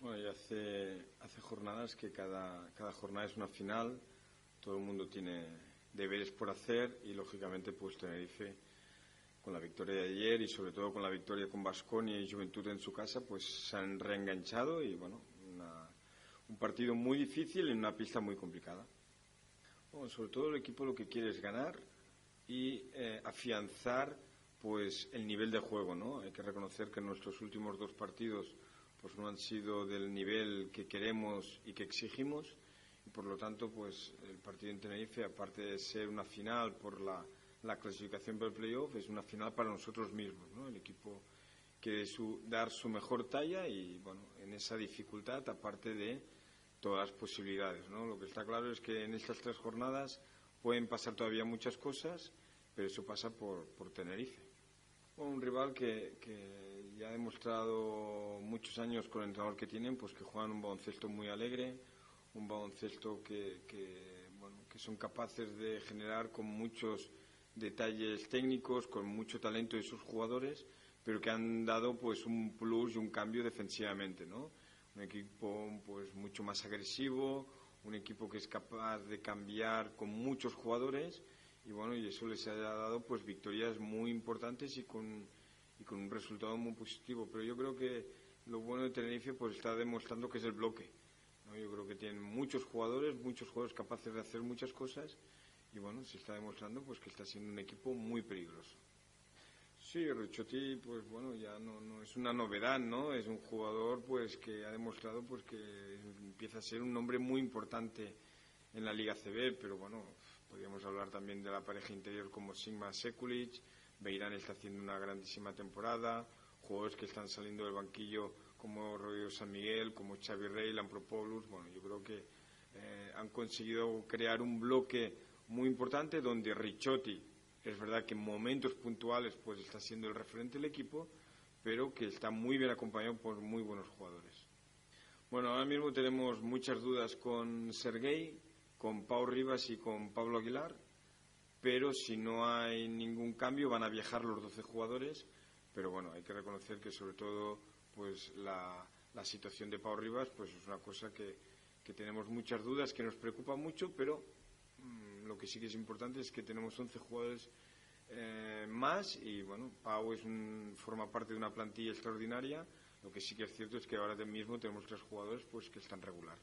Bueno, ya hace, hace jornadas que cada, cada jornada es una final, todo el mundo tiene deberes por hacer y lógicamente pues Tenerife con la victoria de ayer y sobre todo con la victoria con Basconia y Juventud en su casa pues se han reenganchado y bueno, un partido muy difícil en una pista muy complicada. Bueno, sobre todo el equipo lo que quiere es ganar y eh, afianzar pues el nivel de juego, ¿no? Hay que reconocer que nuestros últimos dos partidos pues no han sido del nivel que queremos y que exigimos y por lo tanto pues el partido en Tenerife aparte de ser una final por la, clasificación para el playoff es una final para nosotros mismos, ¿no? El equipo quiere dar su mejor talla y bueno en esa dificultad aparte de todas las posibilidades, ¿no? Lo que está claro es que en estas tres jornadas pueden pasar todavía muchas cosas, pero eso pasa por, por Tenerife un rival que, ha demostrado muchos años con el entrenador que tienen, pues que juegan un baloncesto muy alegre, un baloncesto que, bueno, que son capaces de generar con muchos detalles técnicos, con mucho talento de sus jugadores, pero que han dado pues un plus y un cambio defensivamente, ¿no? Un equipo pues mucho más agresivo, un equipo que es capaz de cambiar con muchos jugadores y bueno, y eso les ha dado pues victorias muy importantes y con, y con un resultado muy positivo. Pero yo creo que lo bueno de Tenerife pues está demostrando que es el bloque. Yo creo que tienen muchos jugadores, muchos jugadores capaces de hacer muchas cosas y bueno, se está demostrando pues que está siendo un equipo muy peligroso. Sí, Richotti, pues bueno, ya no, no es una novedad, ¿no? Es un jugador pues que ha demostrado pues que empieza a ser un nombre muy importante en la Liga CB, pero bueno, podríamos hablar también de la pareja interior como Sigma Sekulic, Beirán está haciendo una grandísima temporada, jugadores que están saliendo del banquillo como Rodrigo San Miguel, como Xavi Rey, Lampropoulos, bueno, yo creo que eh, han conseguido crear un bloque muy importante donde Ricciotti, es verdad que en momentos puntuales pues está siendo el referente del equipo, pero que está muy bien acompañado por muy buenos jugadores. Bueno, ahora mismo tenemos muchas dudas con Sergei, con Pau Rivas y con Pablo Aguilar, pero si no hay ningún cambio van a viajar los 12 jugadores, pero bueno, hay que reconocer que sobre todo pues la, situación de Pau Rivas pues es una cosa que, tenemos muchas dudas, que nos preocupa mucho, pero mm, lo que sí que es importante es que tenemos 11 jugadores eh, más y bueno, Pau es un, forma parte de una plantilla extraordinaria, lo que sí que es cierto es que ahora mismo tenemos tres jugadores pues que están regular.